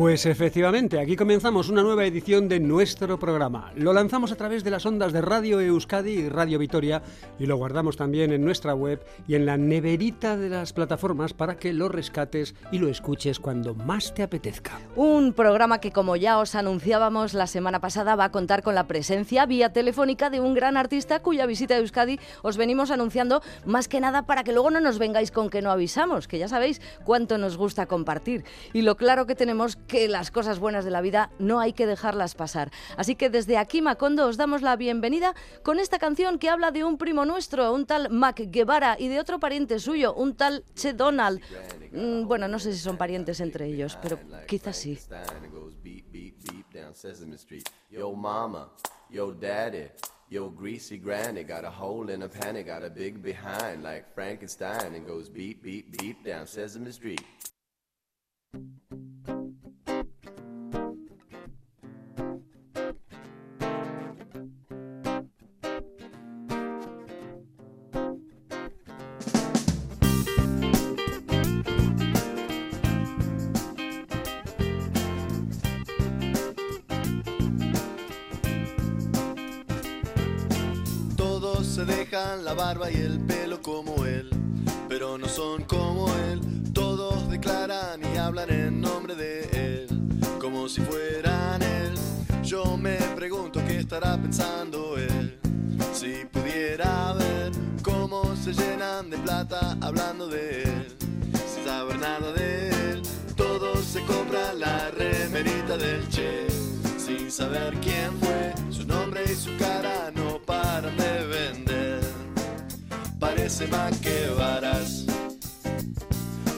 Pues efectivamente, aquí comenzamos una nueva edición de nuestro programa. Lo lanzamos a través de las ondas de Radio Euskadi y Radio Vitoria y lo guardamos también en nuestra web y en la neverita de las plataformas para que lo rescates y lo escuches cuando más te apetezca. Un programa que, como ya os anunciábamos la semana pasada, va a contar con la presencia vía telefónica de un gran artista cuya visita a Euskadi os venimos anunciando más que nada para que luego no nos vengáis con que no avisamos, que ya sabéis cuánto nos gusta compartir. Y lo claro que tenemos que las cosas buenas de la vida no hay que dejarlas pasar. Así que desde aquí, Macondo, os damos la bienvenida con esta canción que habla de un primo nuestro, un tal Mac Guevara, y de otro pariente suyo, un tal Che Donald. Mm, bueno, no sé si son parientes entre ellos, pero quizás sí. Yo greasy granny got a hole a got a big behind like Frankenstein and goes beep beep beep down Sesame Street. Y el pelo como él, pero no son como él. Todos declaran y hablan en nombre de él, como si fueran él. Yo me pregunto qué estará pensando él. Si pudiera ver cómo se llenan de plata hablando de él, sin saber nada de él. Todos se compran la remerita del Che, sin saber quién fue. Su nombre y su cara no paran de vender. Más que varas.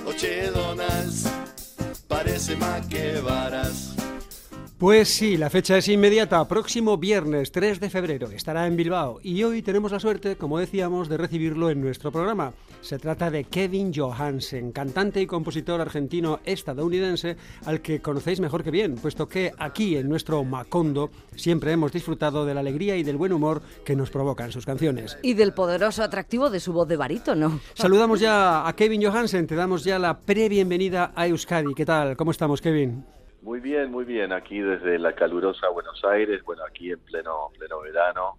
Oche Donalds, parece más que varas. Pues sí, la fecha es inmediata, próximo viernes 3 de febrero, estará en Bilbao y hoy tenemos la suerte, como decíamos, de recibirlo en nuestro programa. Se trata de Kevin Johansen, cantante y compositor argentino-estadounidense al que conocéis mejor que bien, puesto que aquí en nuestro Macondo siempre hemos disfrutado de la alegría y del buen humor que nos provocan sus canciones. Y del poderoso atractivo de su voz de barítono. Saludamos ya a Kevin Johansen, te damos ya la pre-bienvenida a Euskadi. ¿Qué tal? ¿Cómo estamos, Kevin? Muy bien, muy bien. Aquí desde la calurosa Buenos Aires, bueno, aquí en pleno pleno verano.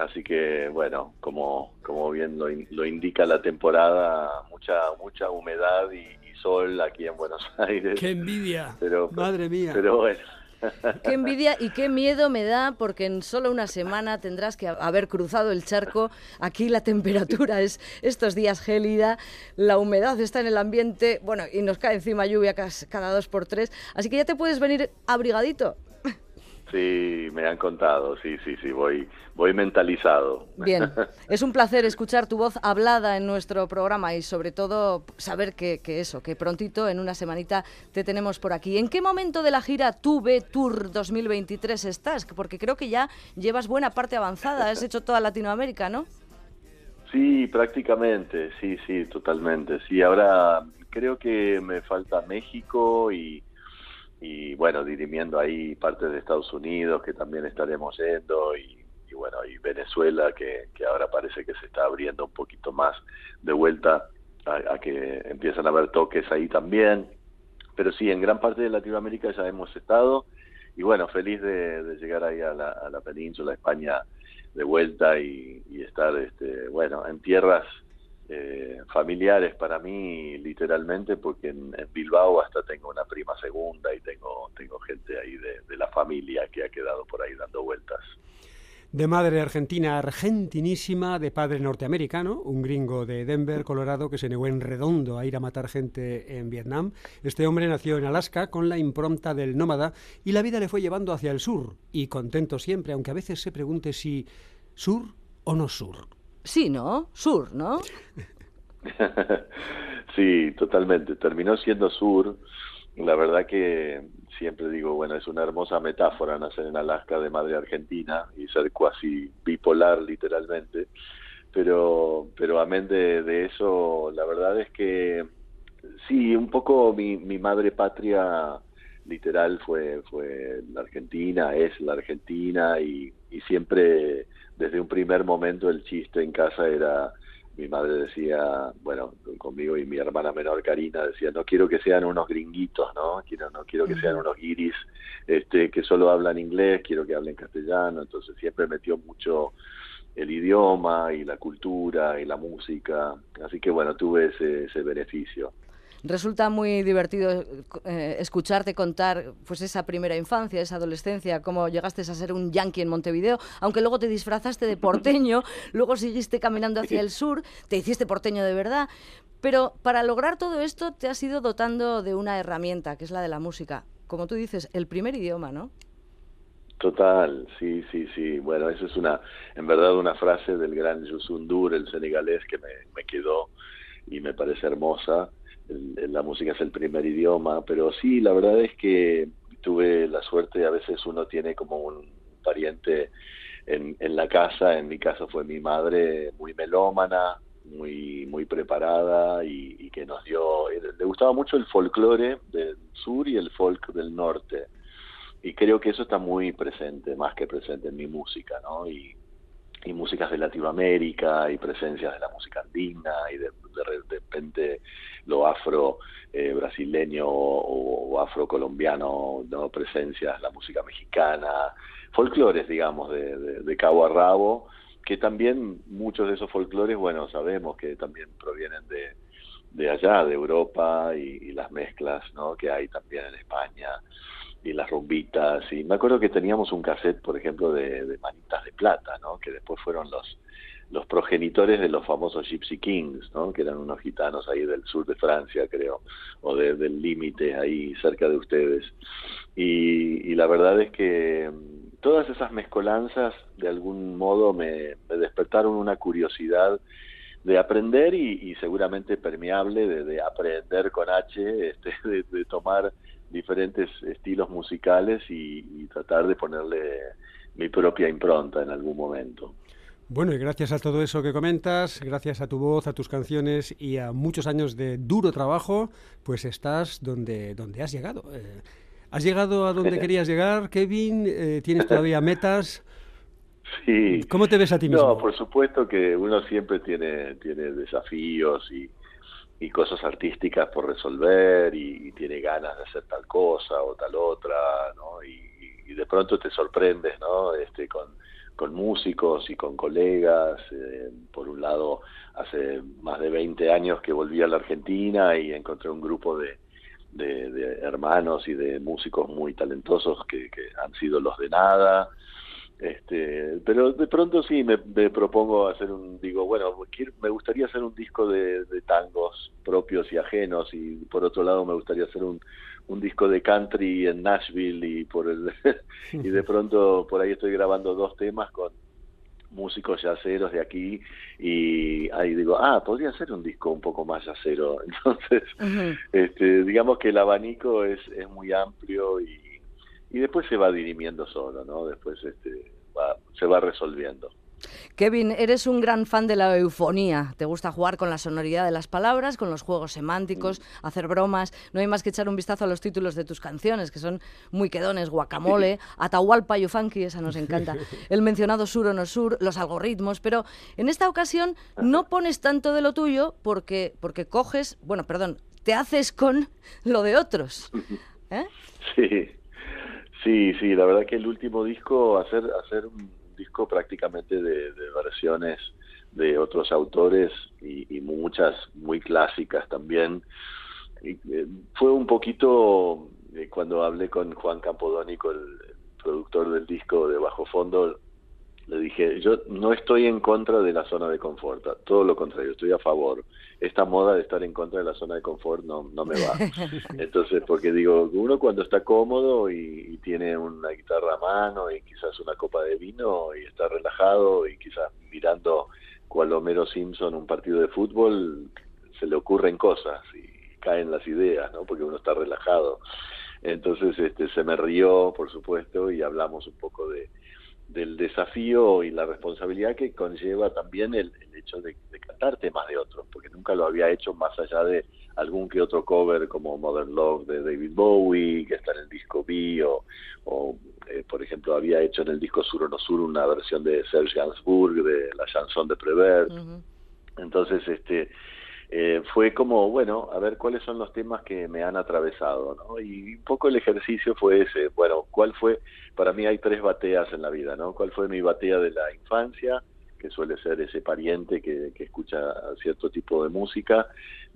Así que, bueno, como como bien lo, in- lo indica la temporada, mucha mucha humedad y, y sol aquí en Buenos Aires. ¡Qué envidia! Pero, Madre mía. Pero bueno, Qué envidia y qué miedo me da porque en solo una semana tendrás que haber cruzado el charco. Aquí la temperatura es estos días gélida, la humedad está en el ambiente, bueno, y nos cae encima lluvia cada dos por tres. Así que ya te puedes venir abrigadito. Sí, me han contado, sí, sí, sí, voy voy mentalizado. Bien, es un placer escuchar tu voz hablada en nuestro programa y sobre todo saber que, que eso, que prontito, en una semanita, te tenemos por aquí. ¿En qué momento de la gira Tuve Tour 2023 estás? Porque creo que ya llevas buena parte avanzada, has hecho toda Latinoamérica, ¿no? Sí, prácticamente, sí, sí, totalmente. Sí, ahora creo que me falta México y, y bueno, dirimiendo ahí partes de Estados Unidos que también estaremos yendo y, bueno, y Venezuela que, que ahora parece que se está abriendo un poquito más de vuelta a, a que empiezan a haber toques ahí también. Pero sí, en gran parte de Latinoamérica ya hemos estado y bueno, feliz de, de llegar ahí a la, península, España de vuelta y, y estar, este, bueno, en tierras eh, familiares para mí, literalmente, porque en, Bilbao hasta tengo una prima segunda y tengo, tengo gente ahí de la familia que ha quedado por ahí dando vueltas. De madre argentina, argentinísima, de padre norteamericano, un gringo de Denver, Colorado, que se negó en redondo a ir a matar gente en Vietnam. Este hombre nació en Alaska con la impronta del nómada y la vida le fue llevando hacia el sur, y contento siempre, aunque a veces se pregunte si sur o no sur. Sí, ¿no? Sur, ¿no? sí, totalmente. Terminó siendo sur. La verdad que siempre digo, bueno, es una hermosa metáfora nacer en Alaska de madre argentina y ser cuasi bipolar literalmente. Pero, pero amén de, de eso, la verdad es que sí, un poco mi, mi madre patria literal fue, fue la Argentina, es la Argentina y, y siempre desde un primer momento el chiste en casa era mi madre decía, bueno, conmigo y mi hermana menor Karina decía, no quiero que sean unos gringuitos, ¿no? Quiero, no quiero que sean unos guiris este, que solo hablan inglés, quiero que hablen castellano, entonces siempre metió mucho el idioma y la cultura y la música, así que bueno, tuve ese, ese beneficio. Resulta muy divertido eh, escucharte contar pues esa primera infancia, esa adolescencia, cómo llegaste a ser un yankee en Montevideo, aunque luego te disfrazaste de porteño, luego seguiste caminando hacia el sur, te hiciste porteño de verdad, pero para lograr todo esto te has ido dotando de una herramienta, que es la de la música. Como tú dices, el primer idioma, ¿no? Total, sí, sí, sí. Bueno, esa es una, en verdad, una frase del gran Yusundur, el senegalés, que me quedó y me parece hermosa la música es el primer idioma, pero sí, la verdad es que tuve la suerte, a veces uno tiene como un pariente en, la casa, en mi caso fue mi madre muy melómana, muy muy preparada y, que nos dio, le gustaba mucho el folclore del sur y el folk del norte. Y creo que eso está muy presente, más que presente en mi música, ¿no? Y, y músicas de Latinoamérica y presencias de la música andina y de, de, repente lo afro eh, brasileño o, afro colombiano, ¿no? presencias, la música mexicana, folclores, digamos, de, de, cabo a rabo, que también muchos de esos folclores, bueno, sabemos que también provienen de, de allá, de Europa y, y las mezclas ¿no? que hay también en España y las rumbitas. Y me acuerdo que teníamos un cassette, por ejemplo, de, Manitas de Plata, ¿no? que después fueron los, los progenitores de los famosos Gypsy Kings, que eran unos gitanos ahí del sur de Francia, creo, o del límite ahí cerca de ustedes. Y, la verdad es que mm, todas esas mezcolanzas de algún modo me, despertaron una curiosidad de aprender y, seguramente permeable de, aprender con H, este, de tomar diferentes estilos musicales y, tratar de ponerle mi propia impronta en algún momento. Bueno, y gracias a todo eso que comentas, gracias a tu voz, a tus canciones y a muchos años de duro trabajo, pues estás donde, donde has llegado. Eh, ¿Has llegado a donde querías llegar, Kevin? Eh, ¿Tienes todavía metas? Sí. ¿Cómo te ves a ti mismo? No, por supuesto que uno siempre tiene, tiene desafíos y, y cosas artísticas por resolver y, tiene ganas de hacer tal cosa o tal otra, ¿no? Y, de pronto te sorprendes, ¿no? Este, con, con músicos y con colegas. Eh, por un lado, hace más de 20 años que volví a la Argentina y encontré un grupo de, de, hermanos y de músicos muy talentosos que, que han sido los de nada. Este, pero de pronto sí me, propongo hacer un, digo, bueno, me gustaría hacer un disco de, tangos propios y ajenos y por otro lado me gustaría hacer un, un disco de country en Nashville y por el y de pronto por ahí estoy grabando dos temas con músicos yaceros de aquí y ahí digo, ah, podría ser un disco un poco más yacero. Entonces, este, digamos que el abanico es, es muy amplio y y después se va dirimiendo solo, ¿no? Después este, se va resolviendo. Kevin, eres un gran fan de la eufonía. Te gusta jugar con la sonoridad de las palabras, con los juegos semánticos, mm. hacer bromas. No hay más que echar un vistazo a los títulos de tus canciones, que son muy quedones, guacamole, Atahualpa y Funky, esa nos encanta. El mencionado sur o no sur, los algoritmos. Pero en esta ocasión no pones tanto de lo tuyo porque, porque coges, bueno, perdón, te haces con lo de otros. ¿Eh? Sí. Sí, sí, la verdad que el último disco, hacer, hacer un disco prácticamente de, versiones de otros autores y, muchas muy clásicas también. Eh, fue un poquito, eh, cuando hablé con Juan Campodónico, el, el, productor del disco de Bajo Fondo, le dije, yo no estoy en contra de la zona de confort, todo lo contrario, estoy a favor. Esta moda de estar en contra de la zona de confort no, no me va. Entonces, porque digo, uno cuando está cómodo y, tiene una guitarra a mano y quizás una copa de vino y está relajado y quizás mirando cual Homero Simpson un partido de fútbol, se le ocurren cosas y caen las ideas, ¿no? Porque uno está relajado. Entonces, este, se me rió, por supuesto, y hablamos un poco de del desafío y la responsabilidad que conlleva también el, hecho de, cantar temas de otros, porque nunca lo había hecho más allá de algún que otro cover como Modern Love de David Bowie, que está en el disco B, o, eh, por ejemplo había hecho en el disco Sur o no Sur una versión de Serge Gainsbourg de la chanson de Prévert. Entonces, este eh, fue como, bueno, a ver cuáles son los temas que me han atravesado, ¿no? Y un poco el ejercicio fue ese, bueno, ¿cuál fue? Para mí hay tres bateas en la vida, ¿no? ¿Cuál fue mi batea de la infancia? que suele ser ese pariente que, que escucha cierto tipo de música.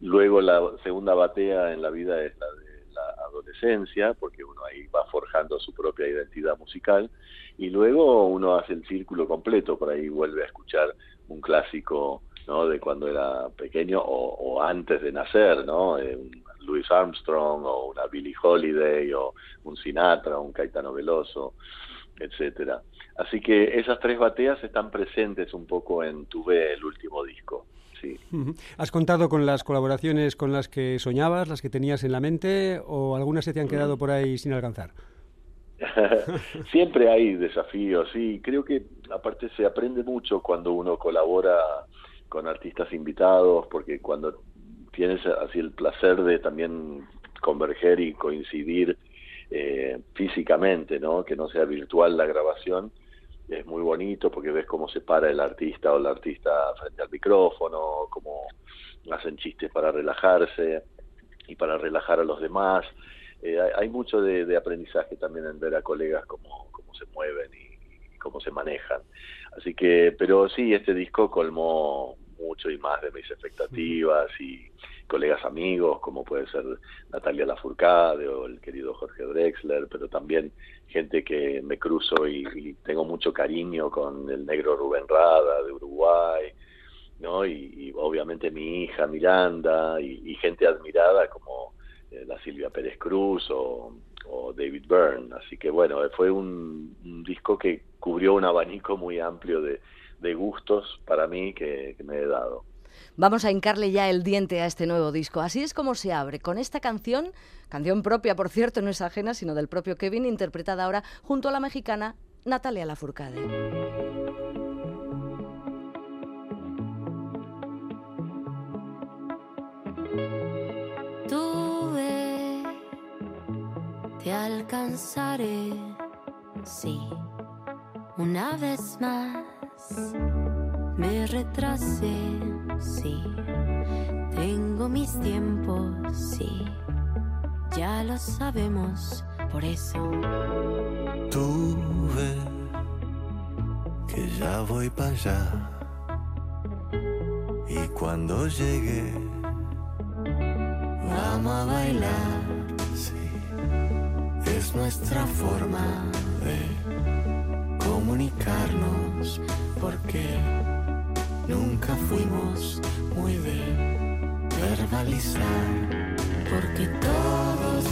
Luego la segunda batea en la vida es la de la adolescencia, porque uno ahí va forjando su propia identidad musical. Y luego uno hace el círculo completo, por ahí vuelve a escuchar un clásico ¿no? de cuando era pequeño o, antes de nacer, ¿no? Eh, un Louis Armstrong o una Billie Holiday o un Sinatra, un Caetano Veloso, etcétera. Así que esas tres bateas están presentes un poco en Tuve, el último disco. Sí. ¿Has contado con las colaboraciones con las que soñabas, las que tenías en la mente, o algunas se te han quedado por ahí sin alcanzar? Siempre hay desafíos, sí. Creo que aparte se aprende mucho cuando uno colabora con artistas invitados, porque cuando tienes así el placer de también converger y coincidir eh, físicamente, ¿no? Que no sea virtual la grabación, es muy bonito porque ves cómo se para el artista o la artista frente al micrófono, cómo hacen chistes para relajarse y para relajar a los demás. Eh, hay, mucho de, aprendizaje también en ver a colegas cómo, cómo se mueven y, cómo se manejan. Así que, pero sí, este disco colmó mucho y más de mis expectativas y colegas amigos, como puede ser Natalia Lafourcade o el querido Jorge Drexler, pero también gente que me cruzo y, tengo mucho cariño con el negro Rubén Rada de Uruguay, ¿no? Y, obviamente mi hija Miranda y, gente admirada como la Silvia Pérez Cruz o, David Byrne. Así que bueno, fue un, disco que cubrió un abanico muy amplio de, gustos para mí que me he dado. Vamos a hincarle ya el diente a este nuevo disco. Así es como se abre con esta canción, canción propia, por cierto, no es ajena, sino del propio Kevin, interpretada ahora junto a la mexicana Natalia Lafourcade. Alcanzaré, sí, una vez más me retrasé, sí. Tengo mis tiempos, sí. Ya lo sabemos, por eso. Tú ves que ya voy para allá. Y cuando llegue, vamos a bailar. Es nuestra forma de comunicarnos, porque Nunca fuimos muy de verbalizar, porque todos.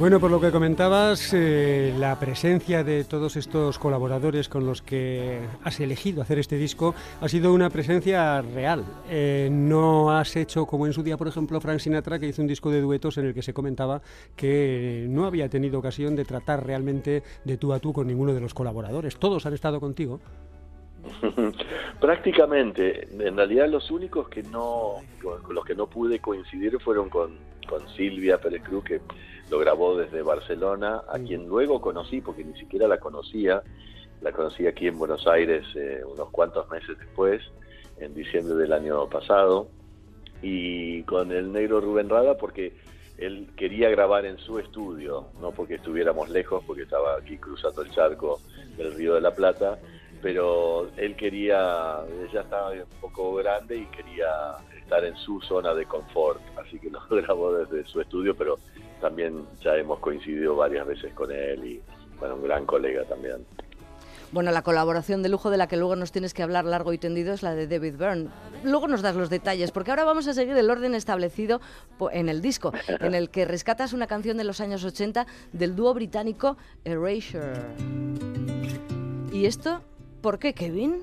Bueno, por lo que comentabas, eh, la presencia de todos estos colaboradores con los que has elegido hacer este disco ha sido una presencia real. Eh, no has hecho como en su día, por ejemplo, Frank Sinatra, que hizo un disco de duetos en el que se comentaba que no había tenido ocasión de tratar realmente de tú a tú con ninguno de los colaboradores. Todos han estado contigo. Prácticamente, en realidad los únicos que no, con los que no pude coincidir fueron con, con Silvia Pérez Cruz, que lo grabó desde Barcelona, a mm. quien luego conocí, porque ni siquiera la conocía, la conocí aquí en Buenos Aires eh, unos cuantos meses después, en diciembre del año pasado, y con el negro Rubén Rada, porque él quería grabar en su estudio, no porque estuviéramos lejos, porque estaba aquí cruzando el charco del Río de la Plata, pero él quería, ella estaba un poco grande y quería estar en su zona de confort, así que lo grabó desde su estudio, pero también ya hemos coincidido varias veces con él y bueno, un gran colega también. Bueno, la colaboración de lujo de la que luego nos tienes que hablar largo y tendido es la de David Byrne. Luego nos das los detalles, porque ahora vamos a seguir el orden establecido en el disco, en el que rescatas una canción de los años 80 del dúo británico Erasure. ¿Y esto ¿Por qué, Kevin?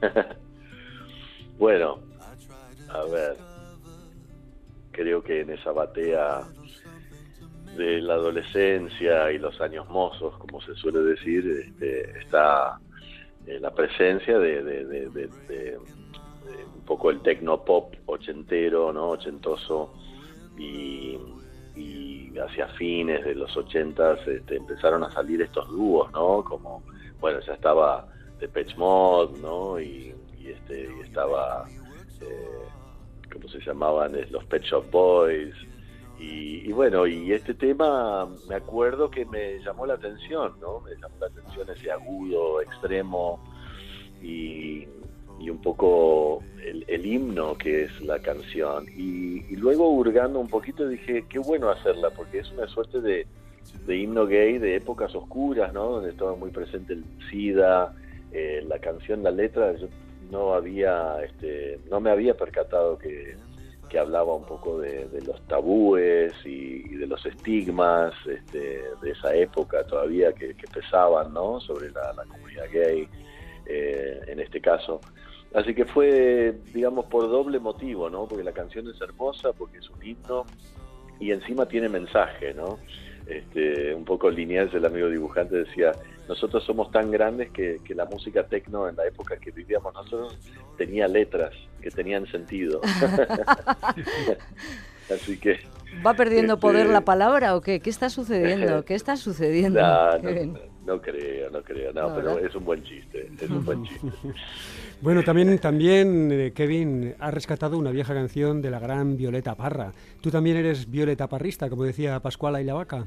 bueno, a ver, creo que en esa batea de la adolescencia y los años mozos, como se suele decir, este, está eh, la presencia de, un poco el tecnopop ochentero, ¿no? ochentoso, y, hacia fines de los ochentas este, empezaron a salir estos dúos, ¿no? Como, bueno, ya estaba Depeche Mode, ¿no? Y, este, y estaba, eh, ¿cómo se llamaban? Los Pet Shop Boys, y, bueno, y este tema me acuerdo que me llamó la atención, ¿no? Me llamó la atención ese agudo, extremo y, un poco el, himno que es la canción. Y, luego hurgando un poquito dije, qué bueno hacerla, porque es una suerte de, himno gay de épocas oscuras, ¿no? Donde estaba muy presente el SIDA, eh, la canción, la letra, yo no había, este, no me había percatado que que hablaba un poco de, los tabúes y, de los estigmas este, de esa época todavía que, pesaban ¿no? sobre la, comunidad gay eh, en este caso. Así que fue, digamos, por doble motivo, ¿no? Porque la canción es hermosa, porque es un himno y encima tiene mensaje, ¿no? Este, un poco lineal, el amigo dibujante decía, nosotros somos tan grandes que, la música tecno en la época que vivíamos nosotros tenía letras que tenían sentido. Así que... ¿Va perdiendo poder la este, palabra o qué? ¿Qué está sucediendo? ¿Qué está sucediendo? No, creo, no creo, no, pero es un buen chiste, es un buen chiste. Bueno, también, también eh, Kevin ha rescatado una vieja canción de la gran Violeta Parra. ¿Tú también eres Violeta Parrista, como decía Pascuala y la Vaca?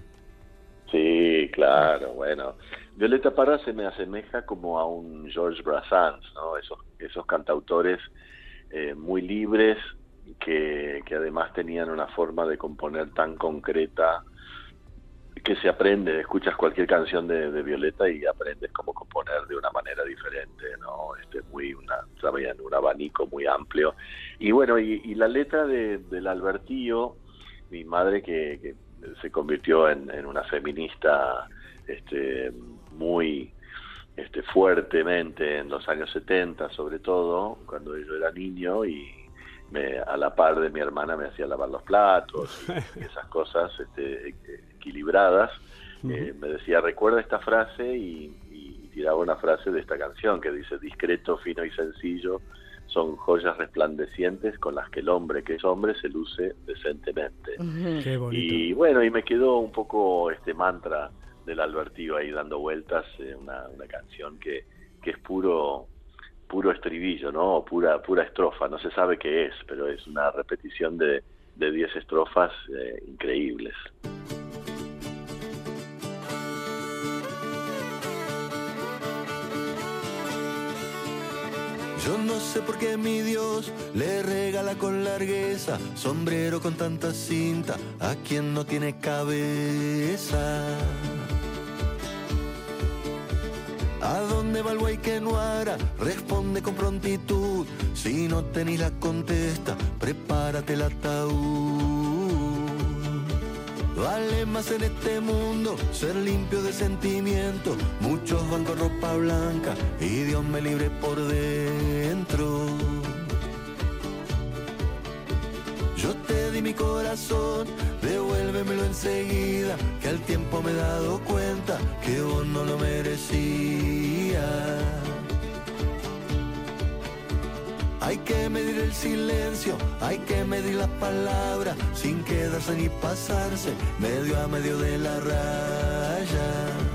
Sí, claro, bueno. Violeta Parra se me asemeja como a un George Brassens, ¿no? Esos, esos cantautores eh, muy libres que, que además tenían una forma de componer tan concreta que se aprende, escuchas cualquier canción de, Violeta y aprendes cómo componer de una manera diferente, ¿no? Este, muy una, en un abanico muy amplio. Y bueno, y, la letra de, del Albertillo, mi madre que, se convirtió en, una feminista este, muy este, fuertemente en los años 70, sobre todo, cuando yo era niño y me, a la par de mi hermana me hacía lavar los platos y, esas cosas este, equilibradas. Eh, me decía, recuerda esta frase y, tiraba una frase de esta canción que dice, discreto, fino y sencillo son joyas resplandecientes con las que el hombre que es hombre se luce decentemente. Y bueno, y me quedó un poco este mantra del Albertillo ahí dando vueltas, eh, una, una, canción que, que es puro puro estribillo, ¿no? Pura, pura estrofa, no se sabe qué es, pero es una repetición de 10 estrofas eh, increíbles. Yo no sé por qué mi Dios le regala con largueza sombrero con tanta cinta a quien no tiene cabeza. ¿A dónde va el güey que no hará? Responde con prontitud. Si no tenéis la contesta, prepárate el ataúd. Vale más en este mundo ser limpio de sentimiento. Muchos van con ropa blanca y Dios me libre por dentro. Yo te di mi corazón, devuélvemelo enseguida, que al tiempo me he dado cuenta que vos no lo merecías. Hay que medir el silencio, hay que medir las palabras, sin quedarse ni pasarse, medio a medio de la raya.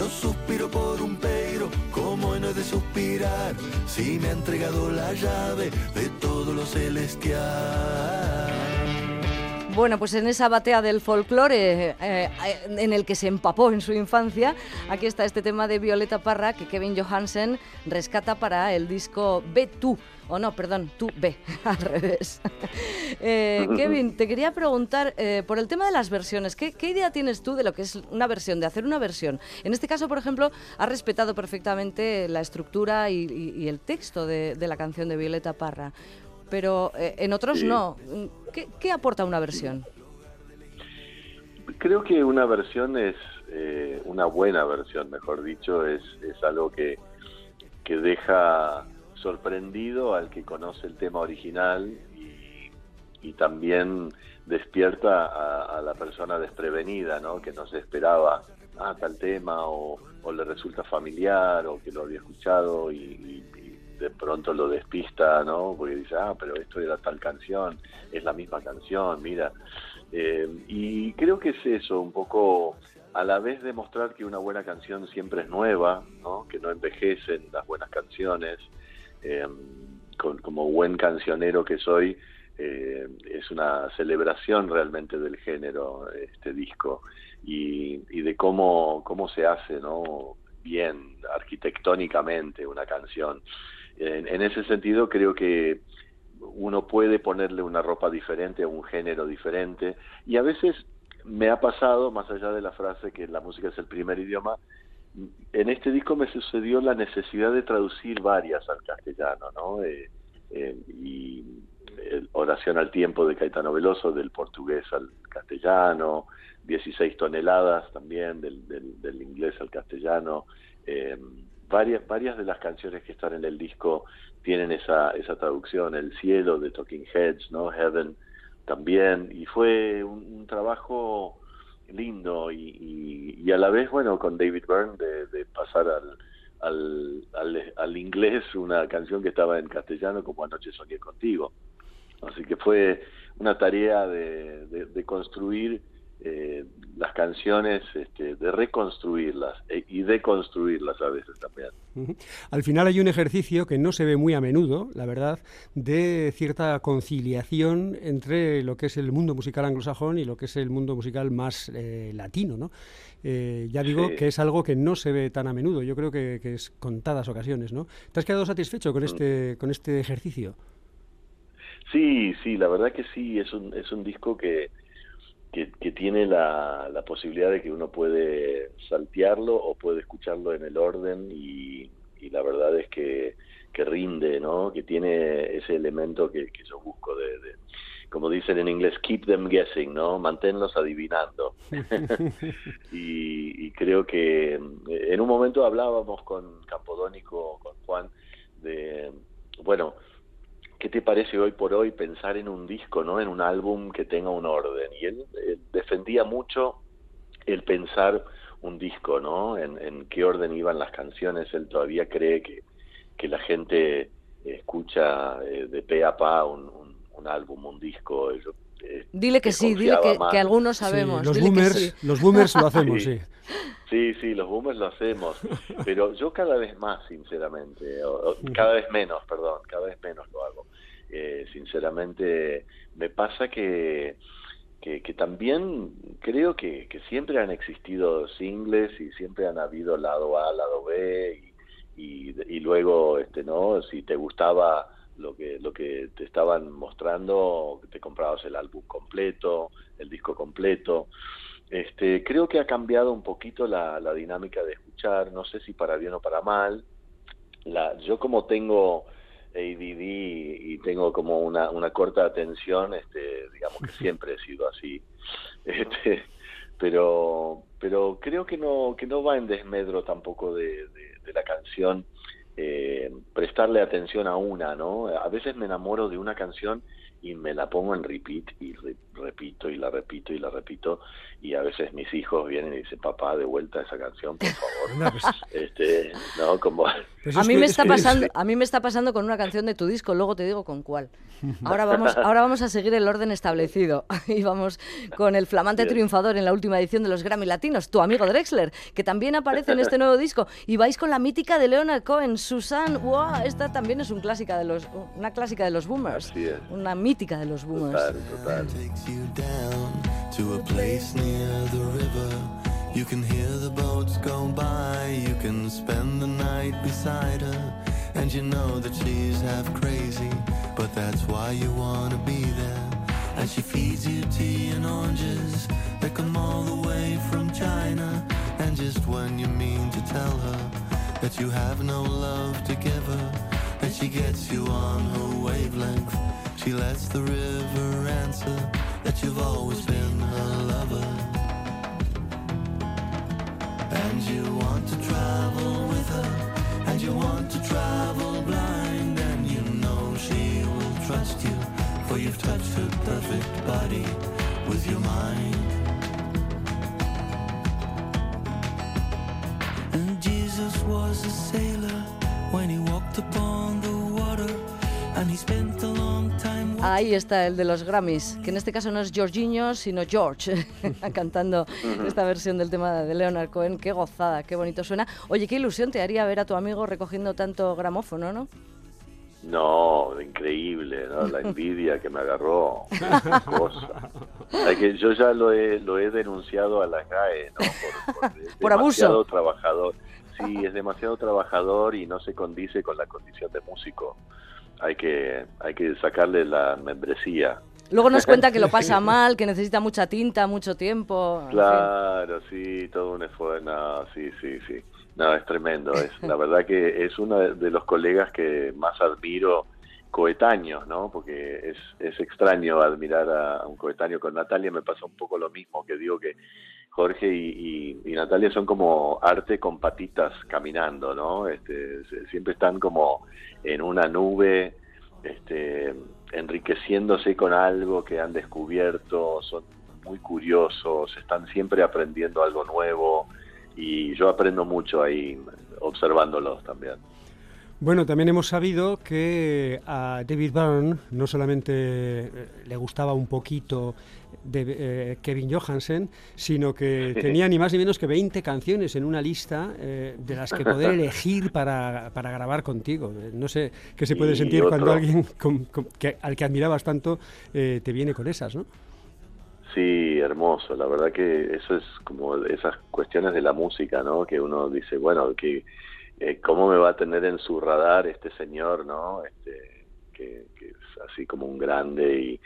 Yo suspiro por un peiro, como no he de suspirar, si me ha entregado la llave de todo lo celestial. Bueno, pues en esa batea del folclore eh, eh, en el que se empapó en su infancia, aquí está este tema de Violeta Parra que Kevin Johansen rescata para el disco Ve tú, o no, perdón, tú ve, al revés. Eh, Kevin, te quería preguntar por el tema de las versiones, ¿qué, idea tienes tú de lo que es una versión, de hacer una versión? En este caso, por ejemplo, has respetado perfectamente la estructura y, el texto de, la canción de Violeta Parra pero en otros no. ¿Qué, aporta una versión? Creo que una versión es, eh, una buena versión, mejor dicho, es, es algo que, que deja sorprendido al que conoce el tema original y, y también despierta a, la persona desprevenida, ¿no? Que no se esperaba ah, tal tema o, le resulta familiar o que lo había escuchado y, de pronto lo despista, ¿no? Porque dice, ah, pero esto era tal canción, es la misma canción, mira. Eh, y creo que es eso, un poco a la vez demostrar que una buena canción siempre es nueva, ¿no? Que no envejecen las buenas canciones. Eh, como buen cancionero que soy, eh, es una celebración realmente del género este disco y, de cómo, cómo se hace no bien arquitectónicamente una canción en, ese sentido creo que uno puede ponerle una ropa diferente un género diferente y a veces me ha pasado más allá de la frase que la música es el primer idioma en este disco me sucedió la necesidad de traducir varias al castellano no eh, eh, y Oración al Tiempo de Caetano Veloso, del portugués al castellano, 16 toneladas también del, del, inglés al castellano. Eh, varias, varias de las canciones que están en el disco tienen esa, esa traducción, El Cielo de Talking Heads, ¿no? Heaven también, y fue un, trabajo lindo y, y, a la vez, bueno, con David Byrne de, pasar al, al, al, al, inglés una canción que estaba en castellano como Anoche soñé contigo. Así que fue una tarea de, de, construir eh, las canciones, este, de reconstruirlas e, y deconstruirlas a veces también. Al final hay un ejercicio que no se ve muy a menudo, la verdad, de cierta conciliación entre lo que es el mundo musical anglosajón y lo que es el mundo musical más eh, latino, ¿no? Eh, ya digo que es algo que no se ve tan a menudo, yo creo que, que, es contadas ocasiones, ¿no? ¿Te has quedado satisfecho con mm. este, con este ejercicio? Sí, sí, la verdad que sí, es un, es un disco que, que, tiene la, la, posibilidad de que uno puede saltearlo o puede escucharlo en el orden y, y la verdad es que, que, rinde, ¿no? Que tiene ese elemento que, que yo busco de, como dicen en inglés, keep them guessing, ¿no? Manténlos adivinando. y, y, creo que en un momento hablábamos con Campodónico, con Juan, de, bueno, ¿qué te parece hoy por hoy pensar en un disco, ¿no? En un álbum que tenga un orden. Y él, defendía mucho el pensar un disco, ¿no? En, qué orden iban las canciones. Él todavía cree que, que la gente escucha eh, de pe a pa un, álbum, un disco. Eh, dile que sí, dile que, algunos sabemos. los, boomers, los boomers lo hacemos, sí. Sí, sí, los boomers lo hacemos, pero yo cada vez más, sinceramente, o, cada vez menos, perdón, cada vez menos lo hago. Eh, sinceramente, me pasa que, que, también creo que, que, siempre han existido singles y siempre han habido lado A, lado B y, y, luego, este, ¿no? Si te gustaba lo que lo que te estaban mostrando, te comprabas el álbum completo, el disco completo. Este, creo que ha cambiado un poquito la, la dinámica de escuchar, no sé si para bien o para mal. La, yo como tengo ADD y tengo como una, una corta atención, este, digamos que siempre he sido así. Este, pero pero creo que no que no va en desmedro tampoco de, de, la canción eh, prestarle atención a una, ¿no? A veces me enamoro de una canción y me la pongo en repeat y repito y la repito y la repito y a veces mis hijos vienen y dicen papá de vuelta esa canción por favor pues este no como pues a mí me está pasando a mí me está pasando con una canción de tu disco luego te digo con cuál. Ahora vamos ahora vamos a seguir el orden establecido. Y vamos con el flamante triunfador en la última edición de los Grammy Latinos tu amigo Drexler que también aparece en este nuevo disco. Y vais con la mítica de Leonard Cohen Susan wow esta también es un clásica de los una clásica de los boomers. Una mítica de los boomers. Total, total. Near the river. You can hear the boats go by, you can spend the night beside her. And you know that she's half crazy, but that's why you wanna be there. And she feeds you tea and oranges that come all the way from China. And just when you mean to tell her that you have no love to give her, that she gets you on her wavelength, she lets the river answer that you've always been her lover. And you want to travel with her, and you want to travel blind, and you know she will trust you for you've touched her perfect body with your mind. And Jesus was a sailor when he walked upon the water, and he spent a long time. Ahí está el de los Grammys, que en este caso no es Jorginho, sino George, cantando esta versión del tema de Leonard Cohen. Qué gozada, qué bonito suena. Oye, qué ilusión te haría ver a tu amigo recogiendo tanto gramófono, ¿no? No, increíble, ¿no? La envidia que me agarró. cosa. O sea, que yo ya lo he, lo he denunciado a la GAE, ¿no? Por, por, Por abuso. trabajador. Sí, es demasiado trabajador y no se condice con la condición de músico. Hay que, hay que sacarle la membresía. Luego nos cuenta que lo pasa mal, que necesita mucha tinta, mucho tiempo. en fin. Claro, sí, todo un esfuerzo. No, sí, sí, sí. No, es tremendo. Es, la verdad que es uno de- de los colegas que más admiro coetáneos, ¿no? Porque es, es extraño admirar a un coetáneo con Natalia. Me pasa un poco lo mismo, que digo que Jorge y, y- y Natalia son como arte con patitas caminando, ¿no? Este, siempre están como en una nube, este, enriqueciéndose con algo que han descubierto, son muy curiosos, están siempre aprendiendo algo nuevo y yo aprendo mucho ahí observándolos también. Bueno, también hemos sabido que a David Byrne no solamente eh, le gustaba un poquito de eh, Kevin Johansen, sino que tenía ni más ni menos que 20 canciones en una lista eh, de las que poder elegir para, para grabar contigo. No sé qué se puede Y sentir cuando alguien con- con- que, al que admirabas tanto eh, te viene con esas, ¿no? Sí, hermoso. La verdad que eso es como esas cuestiones de la música, ¿no? Que uno dice, bueno, que eh, cómo me va a tener en su radar este señor, ¿no? Este, que, es así como un grande y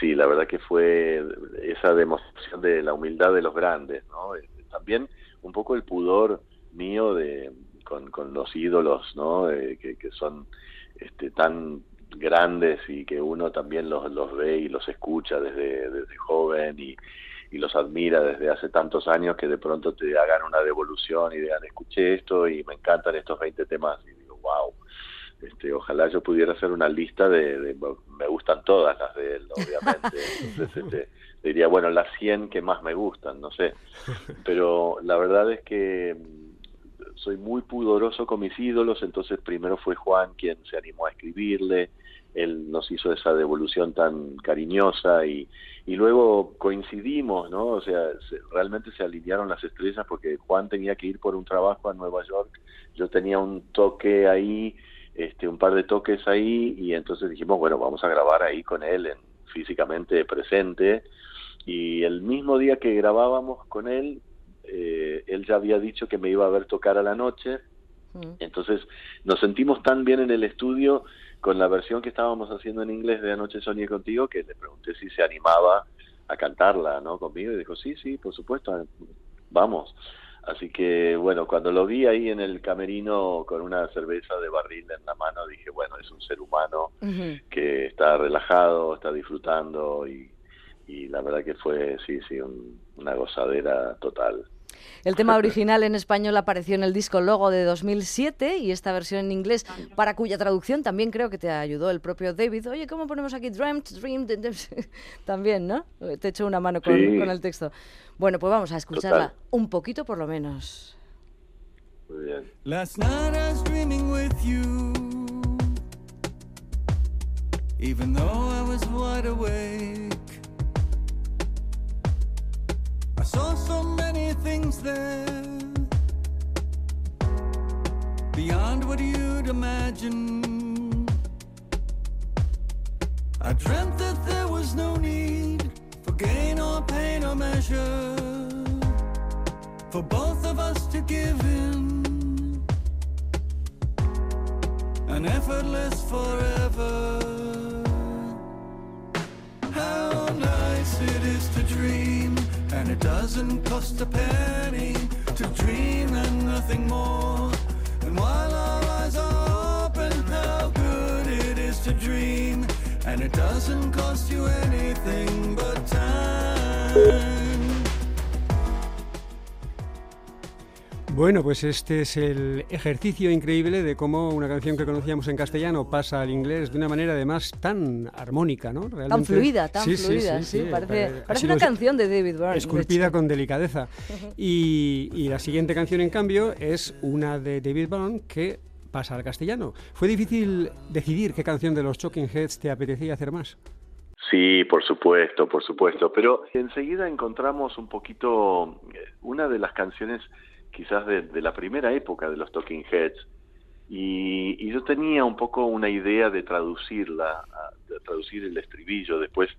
sí, la verdad que fue esa demostración de la humildad de los grandes, ¿no? Este, También un poco el pudor mío de con, con los ídolos, ¿no? Que, que son este, tan grandes y que uno también los, los ve y los escucha desde, desde joven y, y los admira desde hace tantos años que de pronto te hagan una devolución y digan, escuché esto y me encantan estos 20 temas y digo, wow. Este, ojalá yo pudiera hacer una lista de, de- me gustan todas las de él, obviamente. Entonces, este, diría, bueno, las 100 que más me gustan, no sé. Pero la verdad es que soy muy pudoroso con mis ídolos, entonces primero fue Juan quien se animó a escribirle, él nos hizo esa devolución tan cariñosa y, y luego coincidimos, ¿no? O sea, se- realmente se alinearon las estrellas porque Juan tenía que ir por un trabajo a Nueva York, yo tenía un toque ahí, este, un par de toques ahí y entonces dijimos, bueno, vamos a grabar ahí con él en, físicamente presente y el mismo día que grabábamos con él, eh, él ya había dicho que me iba a ver tocar a la noche Mm. entonces nos sentimos tan bien en el estudio con la versión que estábamos haciendo en inglés de Anoche Soñé Contigo que le pregunté si se animaba a cantarla, ¿no? Conmigo y dijo, sí, sí, por supuesto, vamos. Así que, bueno, cuando lo vi ahí en el camerino con una cerveza de barril en la mano, dije, bueno, es un ser humano que está relajado, está disfrutando y, y la verdad que fue, sí, sí, un- una gozadera total. El tema original en español apareció en el disco Logo de 2007 y esta versión en inglés, para cuya traducción también creo que te ayudó el propio David. Oye, ¿cómo ponemos aquí Dreamt, Dream? También, ¿no? Te echo una mano con, Sí. con el texto. Bueno, pues vamos a escucharla Total. un poquito por lo menos. Muy bien. Last night I was dreaming with you. Even though I was wide awake, I saw so many things there beyond what you'd imagine. I dreamt that there was no need for gain or pain or measure for both of us to give in an effortless forever. It doesn't cost a penny to dream and nothing more. And while our eyes are open, how good it is to dream, and it doesn't cost you anything but time. Bueno, pues este es el ejercicio increíble de cómo una canción que conocíamos en castellano pasa al inglés de una manera además tan armónica, ¿no? tan fluida, tan fluida, sí, parece, parece una canción de David Byrne. Esculpida con delicadeza. Y, y, la siguiente canción, en cambio, es una de David Byrne que pasa al castellano. ¿Fue difícil decidir qué canción de los Talking Heads te apetecía hacer más? Sí, por supuesto, por supuesto. Pero enseguida encontramos un poquito eh, una de las canciones quizás de, la primera época de los Talking Heads. Y, yo tenía un poco una idea de traducirla, de traducir el estribillo. Después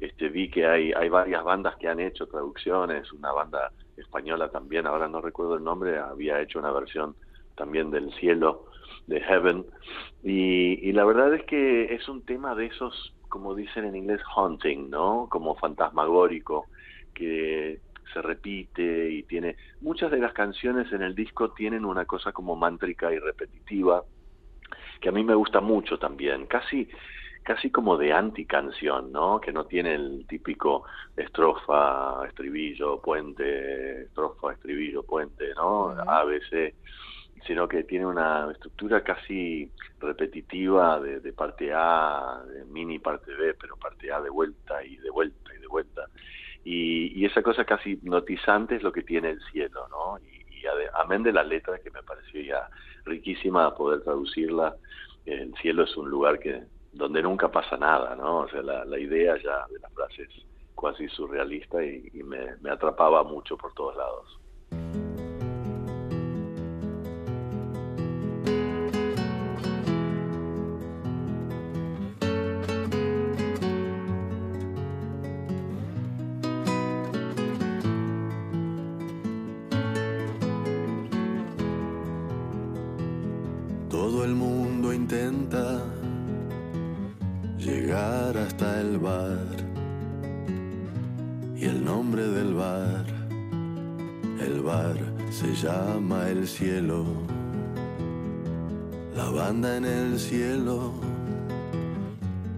este, vi que hay, hay varias bandas que han hecho traducciones, una banda española también, ahora no recuerdo el nombre, había hecho una versión también del cielo, de Heaven. Y, y la verdad es que es un tema de esos como dicen en inglés, haunting, ¿no? Como fantasmagórico, que se repite y tiene... Muchas de las canciones en el disco tienen una cosa como mántrica y repetitiva, que a mí me gusta mucho también, casi casi como de anticanción, ¿no? Que no tiene el típico estrofa, estribillo, puente, estrofa, estribillo, puente, ¿no? ABC sino que tiene una estructura casi repetitiva de, parte A, de mini parte B, pero parte A de vuelta y de vuelta y de vuelta. Y, esa cosa casi hipnotizante es lo que tiene el cielo, ¿no? Y, amén de la letra que me pareció ya riquísima poder traducirla, el cielo es un lugar que donde nunca pasa nada, ¿no? O sea, la, idea ya de la frase es casi surrealista y, me atrapaba mucho por todos lados. La banda en el cielo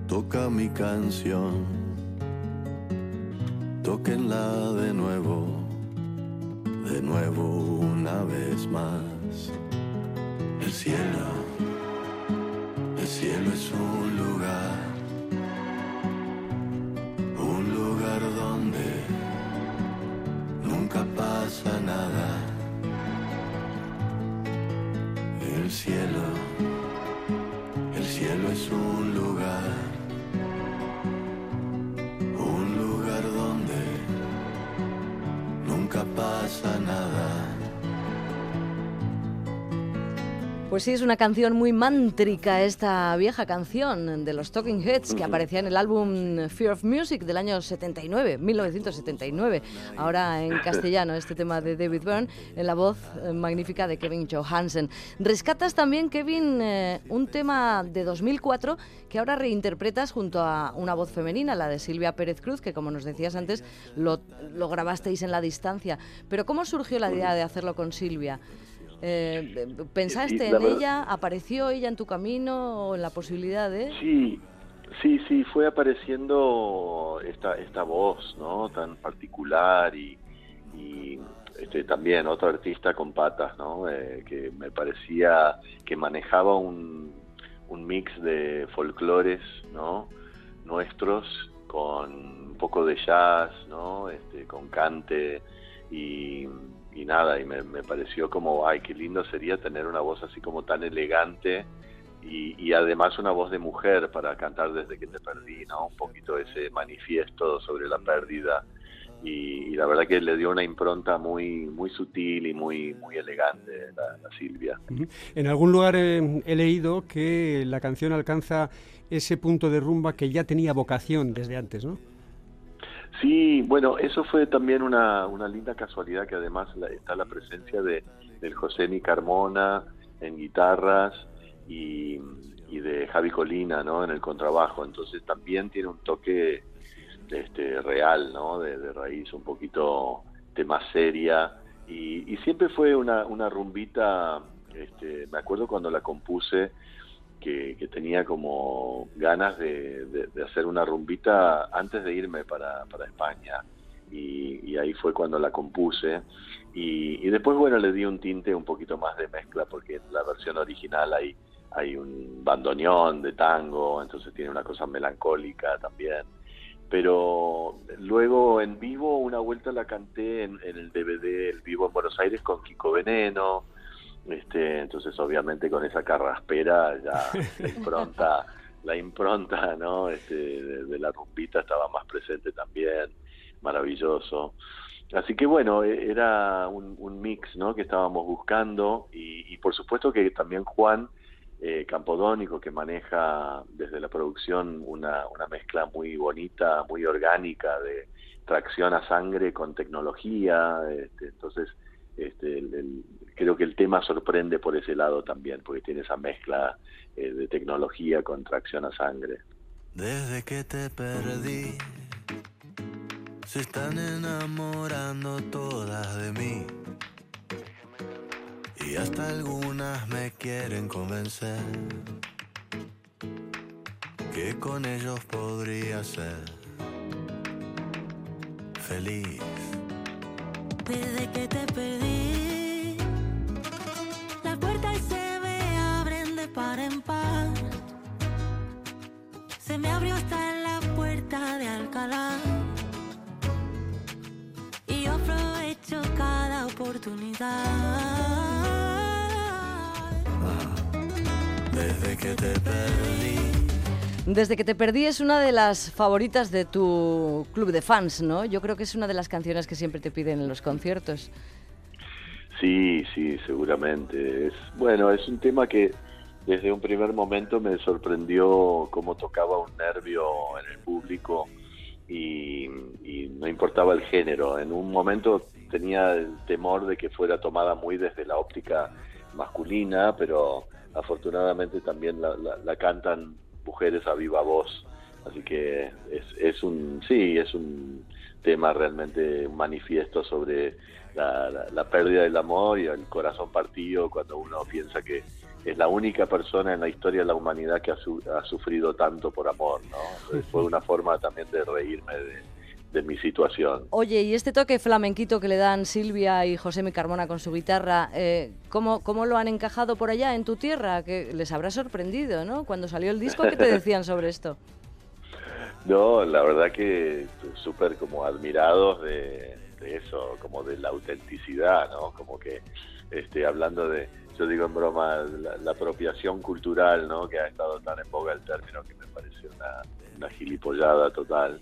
toca mi canción, tóquenla de nuevo, de nuevo una vez más. El cielo, pasa nada. Pues sí, es una canción muy mántrica esta vieja canción de los Talking Heads que aparecía en el álbum Fear of Music del año 79, 1979. Ahora en castellano este tema de David Byrne en la voz eh, magnífica de Kevin Johansen. Rescatas también, Kevin, eh, un tema de 2004 que ahora reinterpretas junto a una voz femenina, la de Silvia Pérez Cruz, que como nos decías antes lo, lo grabasteis en la distancia. Pero ¿cómo surgió la idea de hacerlo con Silvia? Eh, ¿Pensaste en ella? ¿Apareció ella en tu camino o en la posibilidad de...? Sí, sí, sí, fue apareciendo esta, esta voz, ¿no? Tan particular y, este, también otro artista con patas, ¿no? Eh, que me parecía que manejaba un, un mix de folclores, ¿no? Nuestros con un poco de jazz, ¿no? Este, con cante y y nada, y me, pareció como, ay, qué lindo sería tener una voz así como tan elegante y, además una voz de mujer para cantar desde que te perdí, ¿no? Un poquito ese manifiesto sobre la pérdida y, la verdad que le dio una impronta muy muy sutil y muy muy elegante a, Silvia. En algún lugar he leído que la canción alcanza ese punto de rumba que ya tenía vocación desde antes, ¿no? Sí, bueno, eso fue también una, una linda casualidad que además está la presencia de del José Carmona en guitarras y, de Javi Colina, ¿no? En el contrabajo, entonces también tiene un toque este real, ¿no? De, raíz un poquito de más seria y, y siempre fue una, una rumbita, este, me acuerdo cuando la compuse que, tenía como ganas de, hacer una rumbita antes de irme para, España. y, ahí fue cuando la compuse. Y, después, bueno, le di un tinte un poquito más de mezcla, porque en la versión original hay, hay un bandoneón de tango, entonces tiene una cosa melancólica también. Pero luego en vivo, una vuelta la canté en, el DVD, el vivo en Buenos Aires con Kiko Veneno. Este, entonces obviamente con esa carraspera ya la impronta, la impronta ¿no? este, de, la rumpita estaba más presente también maravilloso. Así que bueno, e, era un, mix ¿no? que estábamos buscando y, por supuesto que también Juan eh, Campodónico, que maneja desde la producción una, una mezcla muy bonita, muy orgánica de tracción a sangre con tecnología. Este, entonces, este, creo que el tema sorprende por ese lado también, porque tiene esa mezcla eh, de tecnología con tracción a sangre. Desde que te perdí se están enamorando todas de mí. Y hasta algunas me quieren convencer que con ellos podría ser feliz. Desde que te perdí, las puertas se me abren de par en par. Se me abrió hasta la puerta de Alcalá. oportunidad. Desde que te perdí. Desde que te perdí es una de las favoritas de tu club de fans, ¿no? Yo creo que es una de las canciones que siempre te piden en los conciertos. Sí, sí, seguramente. Es, bueno, es un tema que desde un primer momento me sorprendió cómo tocaba un nervio en el público y, y no importaba el género. En un momento tenía el temor de que fuera tomada muy desde la óptica masculina, pero afortunadamente también la, cantan mujeres a viva voz, así que es, es un, sí, es un tema realmente un manifiesto sobre la, pérdida del amor y el corazón partido cuando uno piensa que es la única persona en la historia de la humanidad que ha, ha sufrido tanto por amor, ¿no? Fue una forma también de reírme de, de mi situación. Oye, y este toque flamenquito que le dan Silvia y José Mi Carmona con su guitarra, eh, ¿cómo, ¿cómo, lo han encajado por allá en tu tierra? Que les habrá sorprendido, ¿no? Cuando salió el disco, ¿qué te decían sobre esto? No, la verdad que súper como admirados de, eso, como de la autenticidad, ¿no? Como que este, hablando de, yo digo en broma, la, apropiación cultural, ¿no? Que ha estado tan en boga el término que me parece una, una gilipollada total.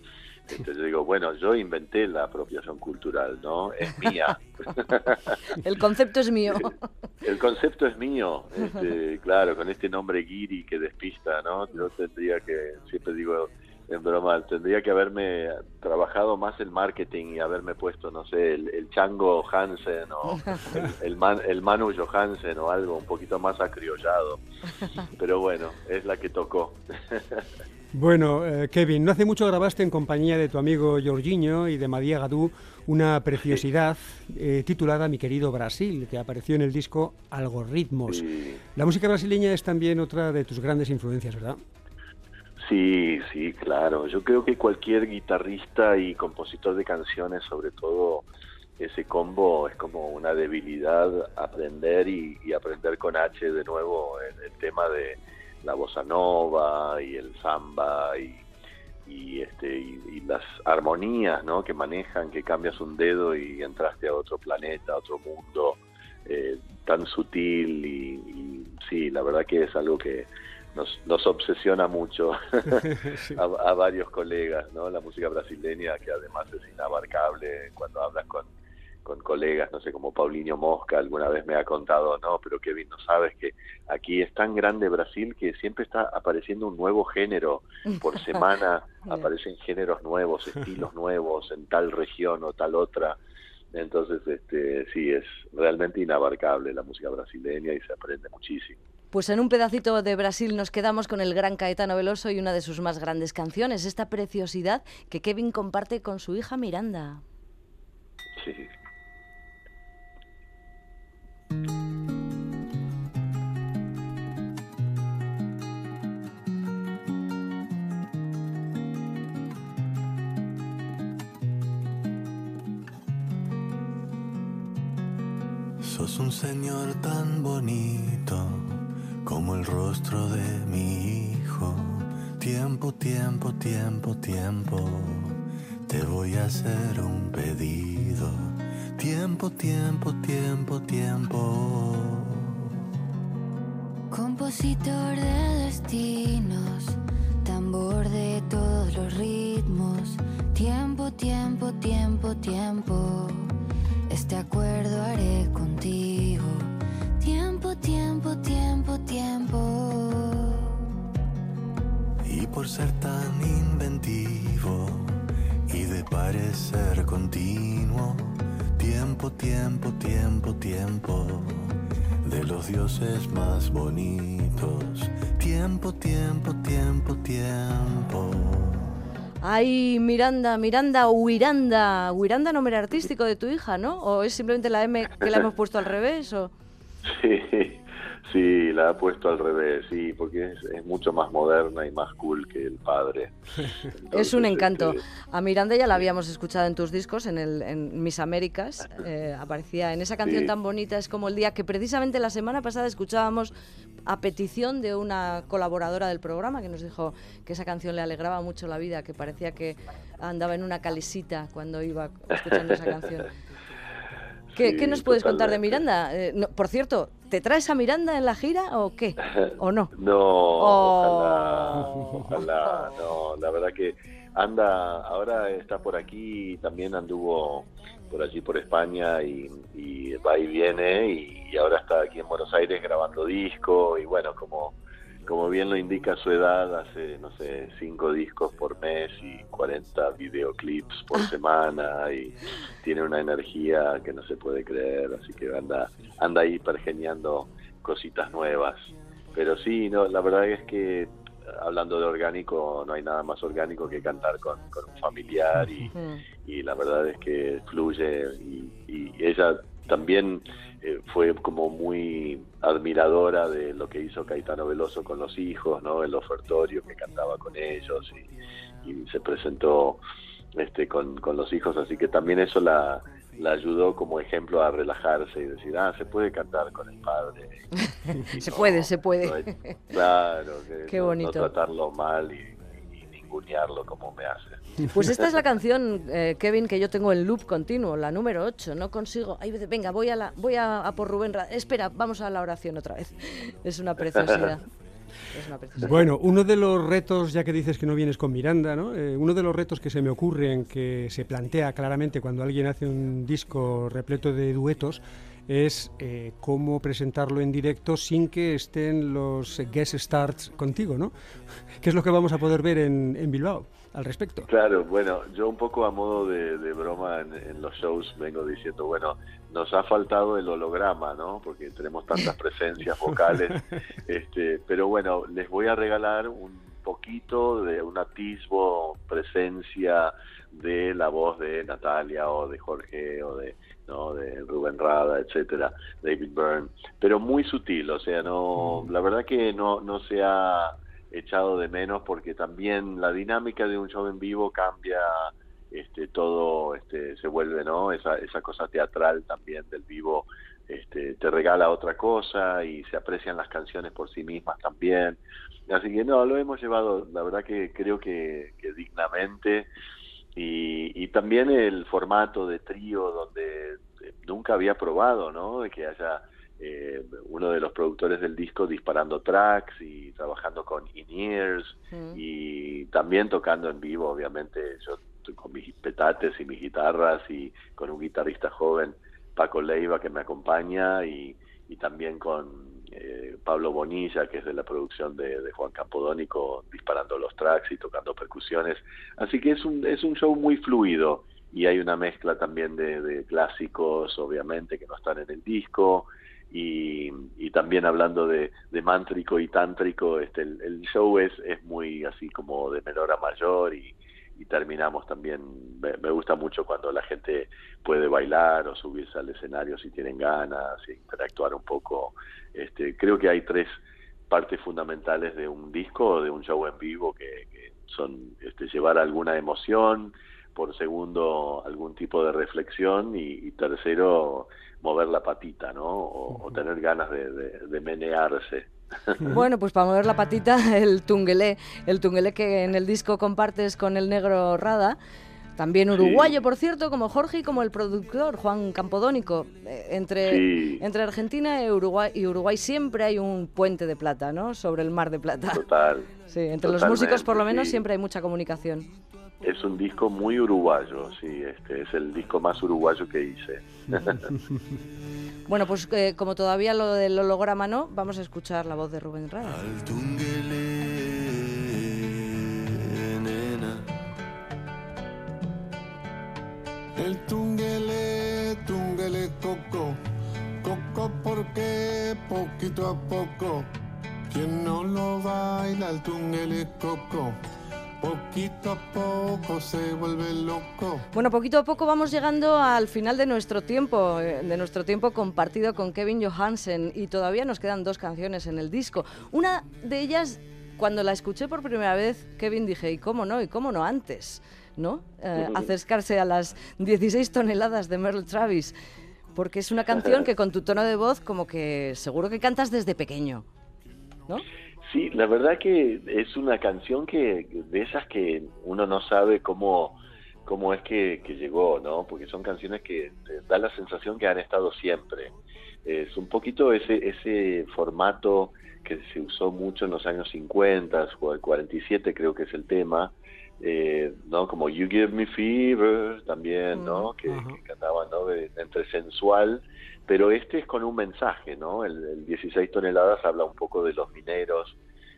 Entonces yo digo, bueno, yo inventé la apropiación cultural, ¿no? Es mía. El concepto es mío. El concepto es mío, este, claro, con este nombre Giri que despista, ¿no? Yo tendría que, siempre digo en broma, tendría que haberme trabajado más el marketing y haberme puesto, no sé, el, Chango Hansen o el, el Manu Johansen o algo un poquito más acriollado. Pero bueno, es la que tocó. Bueno, eh, Kevin, no hace mucho grabaste en compañía de tu amigo Jorginho y de María Gadú una preciosidad eh, titulada Mi querido Brasil, que apareció en el disco Algoritmos. La música brasileña es también otra de tus grandes influencias, ¿verdad? Sí, sí, claro. Yo creo que cualquier guitarrista y compositor de canciones, sobre todo ese combo, es como una debilidad aprender y, aprender con H de nuevo el tema de la bossa nova y el samba y, y este y, las armonías ¿no? que manejan que cambias un dedo y entraste a otro planeta a otro mundo eh, tan sutil y, sí la verdad que es algo que nos, nos obsesiona mucho a, a, varios colegas no la música brasileña que además es inabarcable cuando hablas con con colegas, no sé, como Paulinho Mosca alguna vez me ha contado, no, pero Kevin, no sabes que aquí es tan grande Brasil que siempre está apareciendo un nuevo género, por semana aparecen géneros nuevos, estilos nuevos en tal región o tal otra, entonces este sí, es realmente inabarcable la música brasileña y se aprende muchísimo. Pues en un pedacito de Brasil nos quedamos con el gran Caetano Veloso y una de sus más grandes canciones, esta preciosidad que Kevin comparte con su hija Miranda. Sí. Sos un señor tan bonito como el rostro de mi hijo. Tiempo, tiempo, tiempo, tiempo. Te voy a hacer un pedido. Tiempo, tiempo, tiempo, tiempo. Compositor de destinos, tambor de todos los ritmos. Tiempo, tiempo, tiempo, tiempo. Este acuerdo haré contigo. Por ser tan inventivo y de parecer continuo, tiempo, tiempo, tiempo, tiempo, de los dioses más bonitos, tiempo, tiempo, tiempo, tiempo. Ay, Miranda, Miranda, Wiranda. Wiranda nombre artístico de tu hija, ¿no? ¿O es simplemente la M que la hemos puesto al revés? O... Sí, sí, la ha puesto al revés, sí, porque es, es mucho más moderna y más cool que el padre. Es un encanto. este, A Miranda ya la habíamos escuchado en tus discos, en, el, en Mis Américas. eh, aparecía en esa canción Sí. tan bonita, es como el día que precisamente la semana pasada escuchábamos a petición de una colaboradora del programa que nos dijo que esa canción le alegraba mucho la vida, que parecía que andaba en una calesita cuando iba escuchando esa canción. ¿Qué, Sí, qué nos puedes contar de. Miranda? Eh, no, por cierto, ¿te traes a Miranda en la gira o qué? ¿O no? No, ojalá, Oh. ojalá, no, la verdad que anda, ahora está por aquí, también anduvo por allí por España y, y va y viene y, y ahora está aquí en Buenos Aires grabando disco y bueno, como, como bien lo indica su edad, hace, no sé, cinco discos por mes y 40 videoclips por semana y tiene una energía que no se puede creer, así que anda, anda ahí pergeniando cositas nuevas. Pero sí, no, la verdad es que hablando de orgánico, no hay nada más orgánico que cantar con, con un familiar y, Mm. y la verdad es que fluye y, y ella también eh, fue como muy admiradora de lo que hizo Caetano Veloso con los hijos, ¿no? El ofertorio que cantaba con ellos y, y se presentó este con, con los hijos, así que también eso la, la ayudó como ejemplo a relajarse y decir, ah, se puede cantar con el padre. Y Se no- puede, se puede. no claro, que Qué no- bonito. no tratarlo mal y ningunearlo como me hace. Pues esta es la canción, eh, Kevin, que yo tengo en loop continuo, la número 8. No consigo. Ay, venga, voy a, la, voy a, a por Rubén. Ra- Espera, vamos a la oración otra vez. Es una preciosidad. Es una preciosidad. Bueno, uno de los retos, ya que dices que no vienes con Miranda, ¿no? Eh, uno de los retos que se me ocurren, que se plantea claramente cuando alguien hace un disco repleto de duetos, es eh, cómo presentarlo en directo sin que estén los guest stars contigo, ¿no? Que es lo que vamos a poder ver en, en Bilbao al respecto. Claro, bueno, yo un poco a modo de, de broma en, en los shows vengo diciendo, bueno, nos ha faltado el holograma, ¿no? Porque tenemos tantas presencias vocales, este, pero bueno, les voy a regalar un poquito de un atisbo, presencia de la voz de Natalia o de Jorge o de no de Rubén Rada, etcétera, David Byrne, pero muy sutil, o sea, no, la verdad que no no se ha echado de menos porque también la dinámica de un show en vivo cambia este todo este se vuelve no esa esa cosa teatral también del vivo este te regala otra cosa y se aprecian las canciones por sí mismas también así que no lo hemos llevado la verdad que creo que, que dignamente. Y, y también el formato de trío donde eh, nunca había probado no de que haya eh, uno de los productores del disco disparando tracks y trabajando con in-ears Mm. y también tocando en vivo, obviamente, yo con mis petates y mis guitarras y con un guitarrista joven, Paco Leiva, que me acompaña y, y también con eh, Pablo Bonilla, que es de la producción de, de Juan Campodónico, disparando los tracks y tocando percusiones. Así que es un, es un show muy fluido y hay una mezcla también de, clásicos, obviamente, que no están en el disco. Y, también hablando de, de mántrico y tántrico, este, el, show es, es muy así como de menor a mayor y, y terminamos también, me, me gusta mucho cuando la gente puede bailar o subirse al escenario si tienen ganas, e interactuar un poco. Este, creo que hay tres partes fundamentales de un disco o de un show en vivo que, que son este, llevar alguna emoción, por segundo algún tipo de reflexión y, y tercero mover la patita, ¿no? O, o tener ganas de, de, de menearse. Bueno, pues para mover la patita, el tungelé, el tungelé que en el disco compartes con el negro Rada, también uruguayo, por cierto, como Jorge y como el productor Juan Campodónico. Eh, Entre, Sí. entre Argentina y Uruguay, y Uruguay siempre hay un puente de plata, ¿no? Sobre el mar de plata. Total. Sí, entre los músicos por lo menos sí. siempre hay mucha comunicación. Es un disco muy uruguayo, sí, este es el disco más uruguayo que hice. Bueno, pues eh, como todavía lo del holograma no, vamos a escuchar la voz de Rubén Rada. El tunguele, tunguele coco, coco porque poquito a poco, quien no lo baila el tunguele coco, poquito a poco se vuelve loco. Bueno, poquito a poco vamos llegando al final de nuestro tiempo, eh, de nuestro tiempo compartido con Kevin Johansen y todavía nos quedan dos canciones en el disco. Una de ellas, cuando la escuché por primera vez, Kevin dije, ¿y cómo no? ¿Y cómo no antes? ¿No? Eh, acercarse a las 16 toneladas de Merle Travis, porque es una canción que con tu tono de voz como que seguro que cantas desde pequeño, ¿no? Sí, la verdad que es una canción que de esas que uno no sabe cómo cómo es que, que llegó, ¿no? Porque son canciones que te da la sensación que han estado siempre. Es un poquito ese ese formato que se usó mucho en los años 50 o el 47 creo que es el tema, eh, ¿no? Como You Give Me Fever también, ¿no? Que, Ajá. que cantaban, ¿no? De- entre sensual, pero este es con un mensaje, ¿no? El, el 16 toneladas habla un poco de los mineros,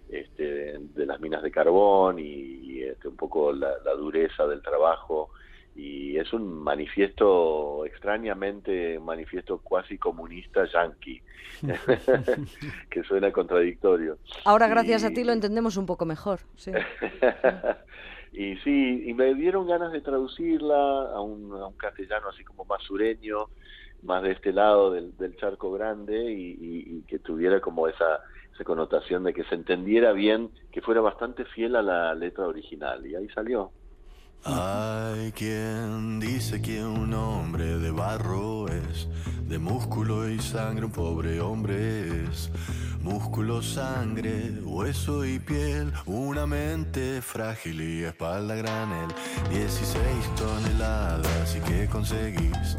este, de, de las minas de carbón y, y, este, un poco la, la dureza del trabajo y es un manifiesto extrañamente un manifiesto cuasi comunista yanqui que suena contradictorio Ahora gracias a ti lo entendemos un poco mejor, sí. y sí, y me dieron ganas de traducirla a un, a un castellano así como más sureño, más de este lado del, del charco grande y, y- y que tuviera como esa, esa connotación de que se entendiera bien, que fuera bastante fiel a la letra original. Y ahí salió. Hay quien dice que un hombre de barro es, de músculo y sangre un pobre hombre es. Músculo, sangre, hueso y piel, una mente frágil y espalda granel. 16 toneladas y que conseguís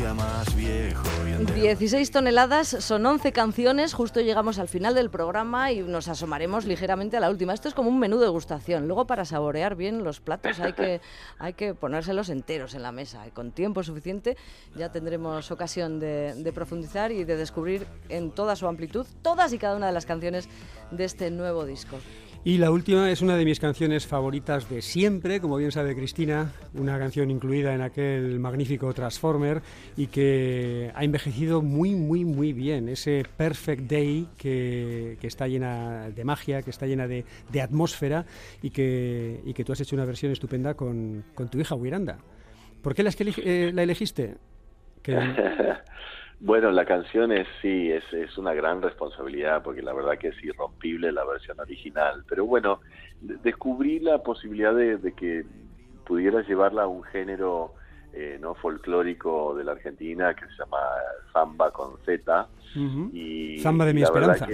día más viejo y entero. 16 toneladas, son 11 canciones, justo llegamos al final del programa y nos asomaremos ligeramente a la última. Esto es como un menú de degustación. Luego para saborear bien los platos hay que, hay que ponérselos enteros en la mesa y con tiempo suficiente ya tendremos ocasión de, de profundizar y de descubrir en toda su amplitud todas y cada una de las canciones de este nuevo disco. Y la última es una de mis canciones favoritas de siempre, como bien sabe Cristina, una canción incluida en aquel magnífico Transformer y que ha envejecido muy, muy, muy bien. Ese Perfect Day que, que está llena de magia, que está llena de, de atmósfera y que, y que tú has hecho una versión estupenda con, con tu hija Wiranda. ¿Por qué la, esque- eh, la elegiste? Que- Bueno, la canción es sí, es, es una gran responsabilidad porque la verdad que es irrompible la versión original. Pero bueno, de- descubrí la posibilidad de, de que pudiera llevarla a un género eh, no folclórico de la Argentina que se llama samba con Z. Y, Samba de mi esperanza.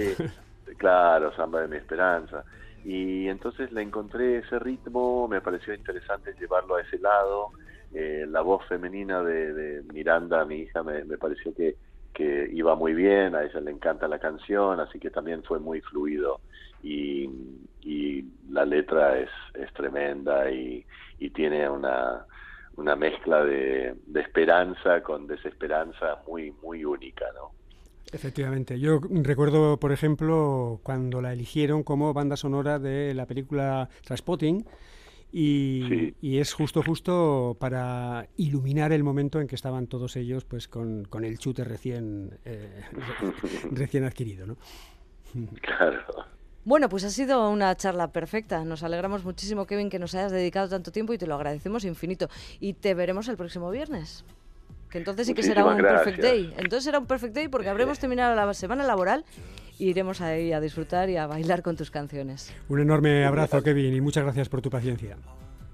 que- claro, samba de mi esperanza. Y entonces le encontré ese ritmo, me pareció interesante llevarlo a ese lado. Eh, la voz femenina de, de Miranda, mi hija, me, pareció que, que iba muy bien, a ella le encanta la canción, así que también fue muy fluido. Y, y la letra es, es tremenda y, y tiene una, una mezcla de, de esperanza con desesperanza muy, muy única, ¿no? Efectivamente. Yo recuerdo, por ejemplo, cuando la eligieron como banda sonora de la película Transpotting y, Sí. y es justo justo para iluminar el momento en que estaban todos ellos pues con, con el chute recién eh, re- recién adquirido, ¿no? Claro. Bueno, pues ha sido una charla perfecta. Nos alegramos muchísimo, Kevin, que nos hayas dedicado tanto tiempo y te lo agradecemos infinito. Y te veremos el próximo viernes. Que entonces sí que será un perfect day. Entonces será un perfect day porque habremos terminado la semana laboral iremos ahí a disfrutar y a bailar con tus canciones. Un enorme abrazo, Kevin, y muchas gracias por tu paciencia.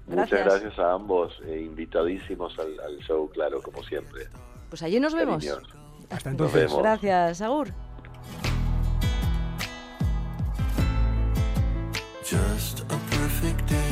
Gracias. Muchas gracias a ambos, eh, invitadísimos al, al show, claro, como siempre. Pues allí nos vemos. Cariños. Hasta Nos entonces. vemos. Gracias, Agur. Just a perfect day.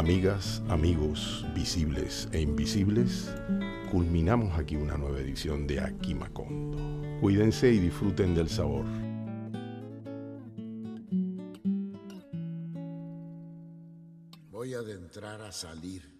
Amigas, amigos, visibles e invisibles, culminamos aquí una nueva edición de Aquí Macondo. Cuídense y disfruten del sabor. Voy a adentrar a salir.